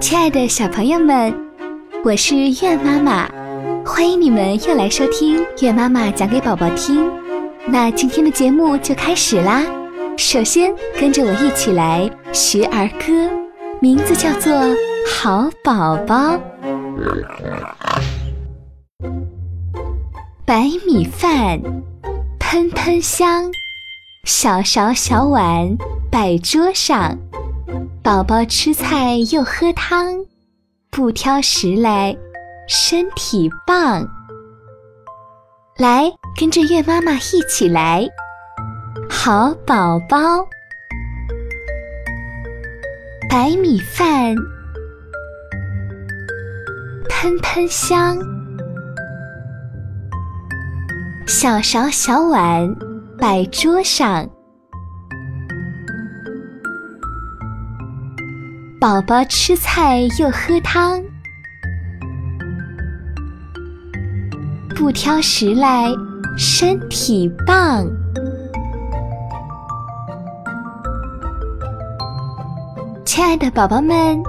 亲爱的小朋友们，我是月妈妈，欢迎你们又来收听月妈妈讲给宝宝听。那今天的节目就开始啦。首先跟着我一起来学儿歌，名字叫做《好宝宝》。白米饭，喷喷香，小勺小碗摆桌上。宝宝吃菜又喝汤，不挑食来，身体棒。来，跟着月妈妈一起来，好宝宝。白米饭，喷喷香，小勺小碗摆桌上。宝宝吃菜又喝汤，不挑食来，身体棒。亲爱的宝宝们，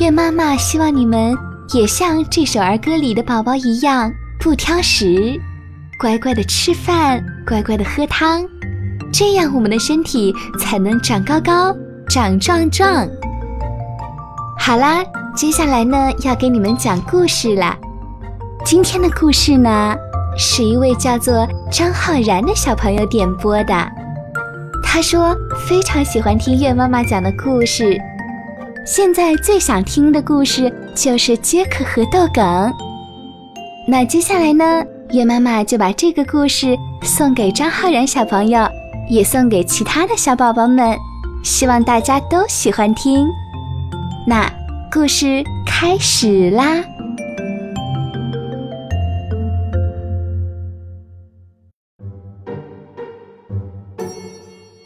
月妈妈希望你们也像这首儿歌里的宝宝一样，不挑食，乖乖的吃饭，乖乖的喝汤，这样我们的身体才能长高高，长壮壮。好啦，接下来呢要给你们讲故事啦。今天的故事呢是一位叫做张浩然的小朋友点播的。他说非常喜欢听月妈妈讲的故事，现在最想听的故事就是杰克和豆梗。那接下来呢，月妈妈就把这个故事送给张浩然小朋友，也送给其他的小宝宝们，希望大家都喜欢听。那故事开始啦！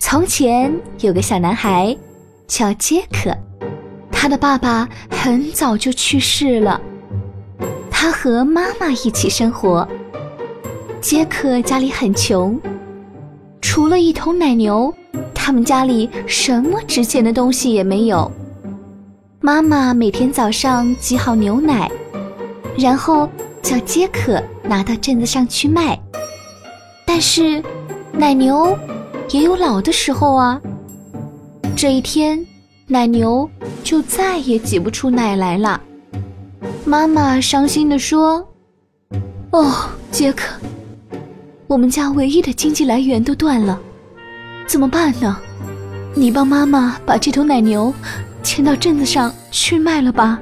从前有个小男孩叫杰克，他的爸爸很早就去世了，他和妈妈一起生活。杰克家里很穷，除了一头奶牛，他们家里什么值钱的东西也没有。妈妈每天早上挤好牛奶，然后叫杰克拿到镇子上去卖。但是，奶牛也有老的时候啊。这一天，奶牛就再也挤不出奶来了。妈妈伤心地说：“哦，杰克，我们家唯一的经济来源都断了，怎么办呢？你帮妈妈把这头奶牛……”牵到镇子上去卖了吧。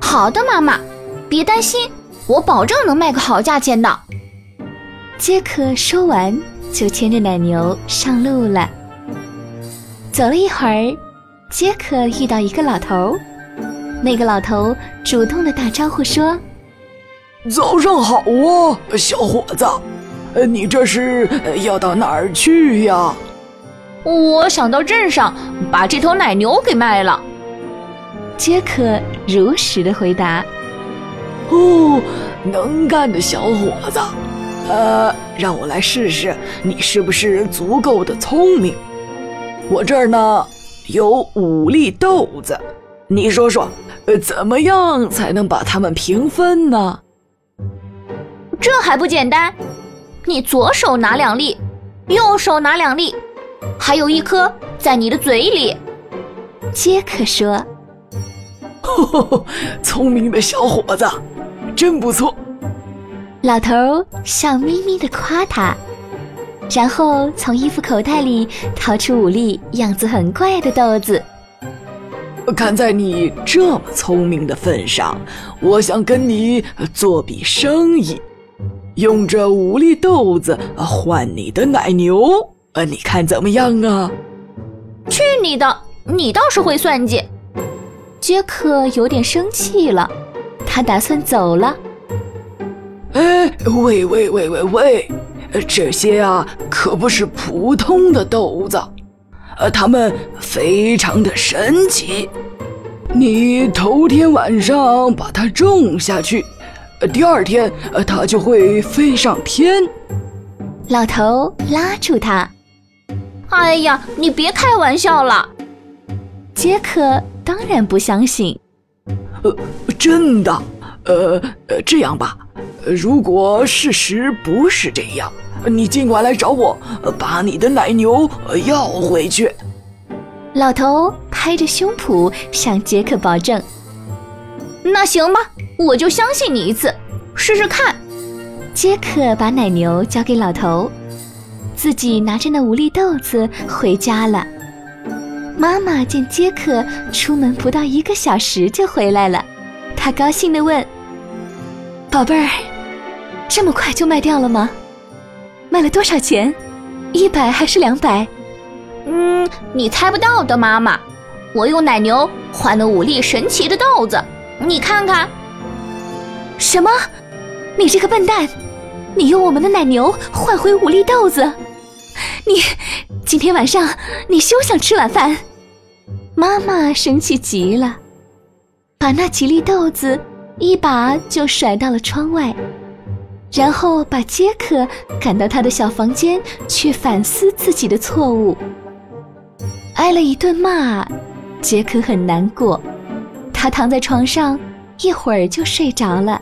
好的，妈妈，别担心，我保证能卖个好价钱的。杰克说完，就牵着奶牛上路了。走了一会儿，杰克遇到一个老头，那个老头主动的打招呼说：“早上好啊，小伙子，你这是要到哪儿去呀？”我想到镇上把这头奶牛给卖了。杰克如实的回答：“哦，能干的小伙子，呃，让我来试试你是不是足够的聪明。我这儿呢有五粒豆子，你说说，呃，怎么样才能把它们平分呢？这还不简单，你左手拿两粒，右手拿两粒。”还有一颗在你的嘴里，杰克说：“ 聪明的小伙子，真不错。”老头笑眯眯的夸他，然后从衣服口袋里掏出五粒样子很怪的豆子。看在你这么聪明的份上，我想跟你做笔生意，用这五粒豆子换你的奶牛。呃，你看怎么样啊？去你的！你倒是会算计。杰克有点生气了，他打算走了。哎，喂喂喂喂喂，这些啊可不是普通的豆子，呃，它们非常的神奇。你头天晚上把它种下去，第二天呃它就会飞上天。老头拉住他。哎呀，你别开玩笑了！杰克当然不相信，呃，真的。呃呃，这样吧，如果事实不是这样，你尽管来找我，把你的奶牛要回去。老头拍着胸脯向杰克保证：“那行吧，我就相信你一次，试试看。”杰克把奶牛交给老头，自己拿着那五粒豆子回家了。妈妈见杰克出门不到一个小时就回来了，她高兴地问。宝贝儿，这么快就卖掉了吗？卖了多少钱？一百还是两百？嗯，你猜不到的，妈妈。我用奶牛换了五粒神奇的豆子，你看看。什么？你这个笨蛋！你用我们的奶牛换回五粒豆子？你今天晚上你休想吃晚饭！妈妈生气极了，把那几粒豆子。一把就甩到了窗外，然后把杰克赶到他的小房间去反思自己的错误。挨了一顿骂，杰克很难过，他躺在床上一会儿就睡着了。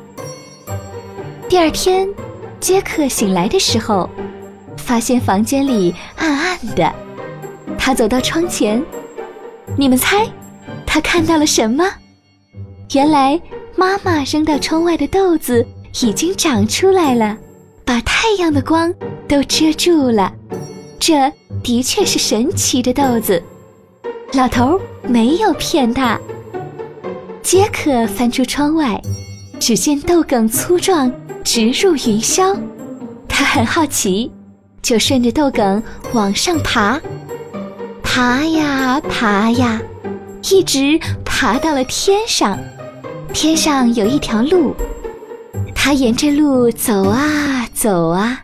第二天，杰克醒来的时候，发现房间里暗暗的。他走到窗前，你们猜，他看到了什么？原来。妈妈扔到窗外的豆子已经长出来了，把太阳的光都遮住了。这的确是神奇的豆子，老头没有骗他。杰克翻出窗外，只见豆梗粗壮，直入云霄。他很好奇，就顺着豆梗往上爬，爬呀爬呀，一直爬到了天上。天上有一条路，他沿着路走啊走啊，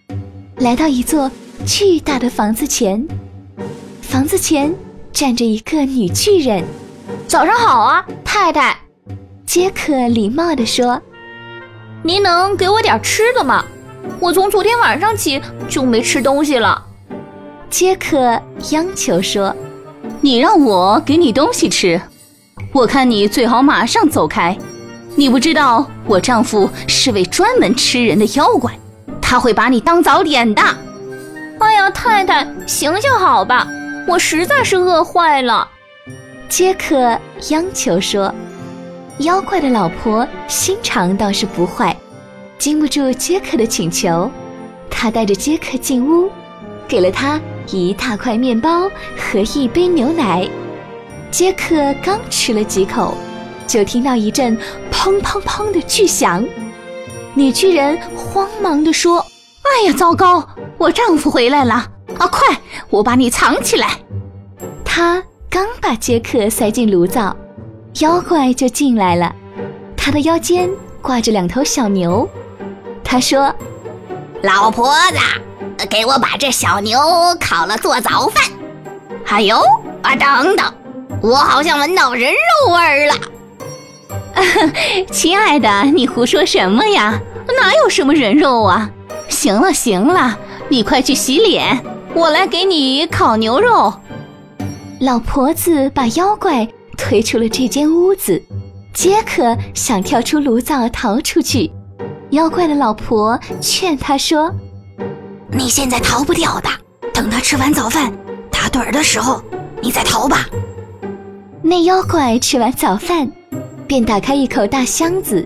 来到一座巨大的房子前。房子前站着一个女巨人。早上好啊，太太。杰克礼貌地说：“您能给我点吃的吗？我从昨天晚上起就没吃东西了。”杰克央求说：“你让我给你东西吃，我看你最好马上走开。”你不知道，我丈夫是位专门吃人的妖怪，他会把你当早点的。哎呀，太太，行行好吧，我实在是饿坏了。杰克央求说：“妖怪的老婆心肠倒是不坏，经不住杰克的请求，他带着杰克进屋，给了他一大块面包和一杯牛奶。杰克刚吃了几口。”就听到一阵砰砰砰的巨响，女巨人慌忙地说：“哎呀，糟糕！我丈夫回来了！啊，快，我把你藏起来！”她刚把杰克塞进炉灶，妖怪就进来了。他的腰间挂着两头小牛。他说：“老婆子，给我把这小牛烤了做早饭。还有啊，等等，我好像闻到人肉味儿了。”亲爱的，你胡说什么呀？哪有什么人肉啊？行了行了，你快去洗脸，我来给你烤牛肉。老婆子把妖怪推出了这间屋子，杰克想跳出炉灶逃出去，妖怪的老婆劝他说：“你现在逃不掉的，等他吃完早饭打盹儿的时候，你再逃吧。”那妖怪吃完早饭。便打开一口大箱子，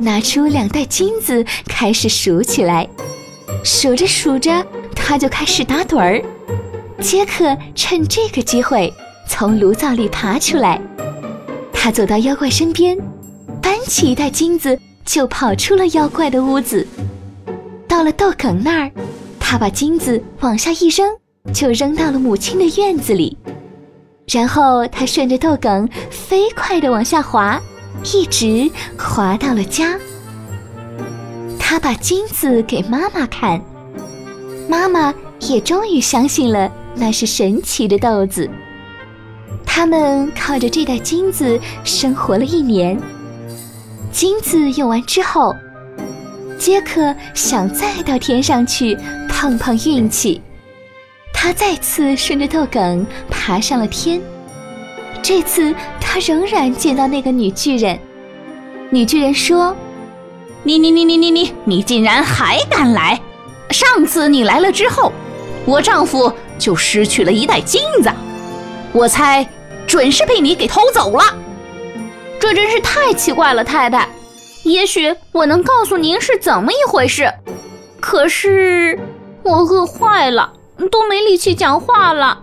拿出两袋金子，开始数起来。数着数着，他就开始打盹儿。杰克趁这个机会从炉灶里爬出来，他走到妖怪身边，搬起一袋金子就跑出了妖怪的屋子。到了豆梗那儿，他把金子往下一扔，就扔到了母亲的院子里。然后他顺着豆梗飞快地往下滑。一直滑到了家，他把金子给妈妈看，妈妈也终于相信了那是神奇的豆子。他们靠着这袋金子生活了一年。金子用完之后，杰克想再到天上去碰碰运气，他再次顺着豆梗爬上了天。这次他仍然见到那个女巨人，女巨人说：“你你你你你你你竟然还敢来！上次你来了之后，我丈夫就失去了一袋金子，我猜准是被你给偷走了。这真是太奇怪了，太太。也许我能告诉您是怎么一回事，可是我饿坏了，都没力气讲话了。”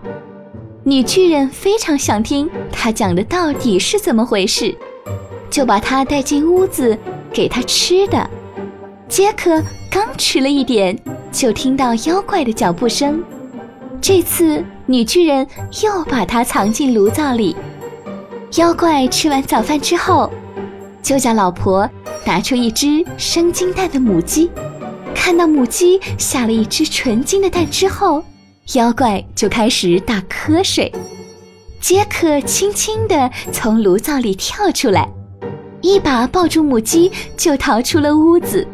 女巨人非常想听他讲的到底是怎么回事，就把他带进屋子给他吃的。杰克刚吃了一点，就听到妖怪的脚步声。这次女巨人又把它藏进炉灶里。妖怪吃完早饭之后，就叫老婆拿出一只生金蛋的母鸡。看到母鸡下了一只纯金的蛋之后，妖怪就开始打瞌睡，杰克轻轻地从炉灶里跳出来，一把抱住母鸡就逃出了屋子。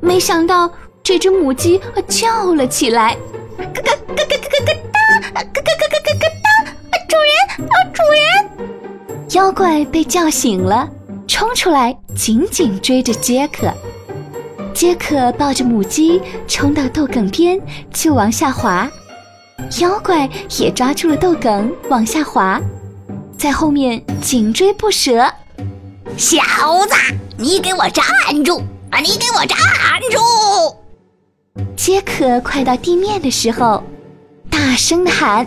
没想到这只母鸡叫了起来：“咯咯咯咯咯咯咯，咯咯咯咯咯咯哒！主人啊，主人！”妖怪被叫醒了，冲出来紧紧追着杰克。杰克抱着母鸡冲到豆梗边，就往下滑。妖怪也抓住了豆梗，往下滑，在后面紧追不舍。小子，你给我站住！啊，你给我站住！杰克快到地面的时候，大声的喊：“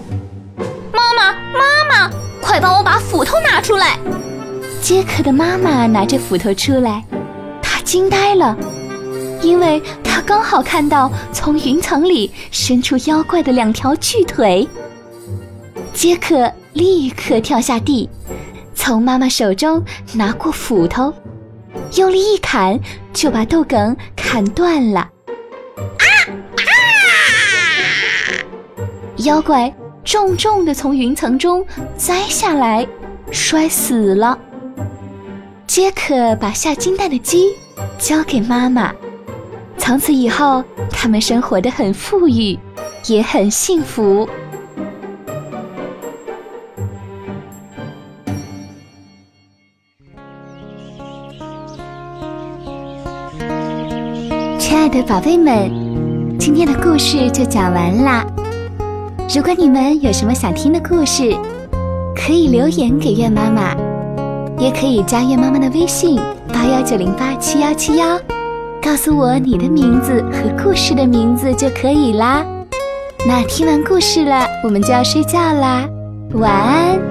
妈妈，妈妈，快帮我把斧头拿出来！”杰克的妈妈拿着斧头出来，他惊呆了。因为他刚好看到从云层里伸出妖怪的两条巨腿，杰克立刻跳下地，从妈妈手中拿过斧头，用力一砍，就把豆梗砍断了。妖怪重重的从云层中栽下来，摔死了。杰克把下金蛋的鸡交给妈妈。从此以后，他们生活的很富裕，也很幸福。亲爱的宝贝们，今天的故事就讲完啦。如果你们有什么想听的故事，可以留言给月妈妈，也可以加月妈妈的微信八幺九零八七幺七幺。告诉我你的名字和故事的名字就可以啦。那听完故事了，我们就要睡觉啦，晚安。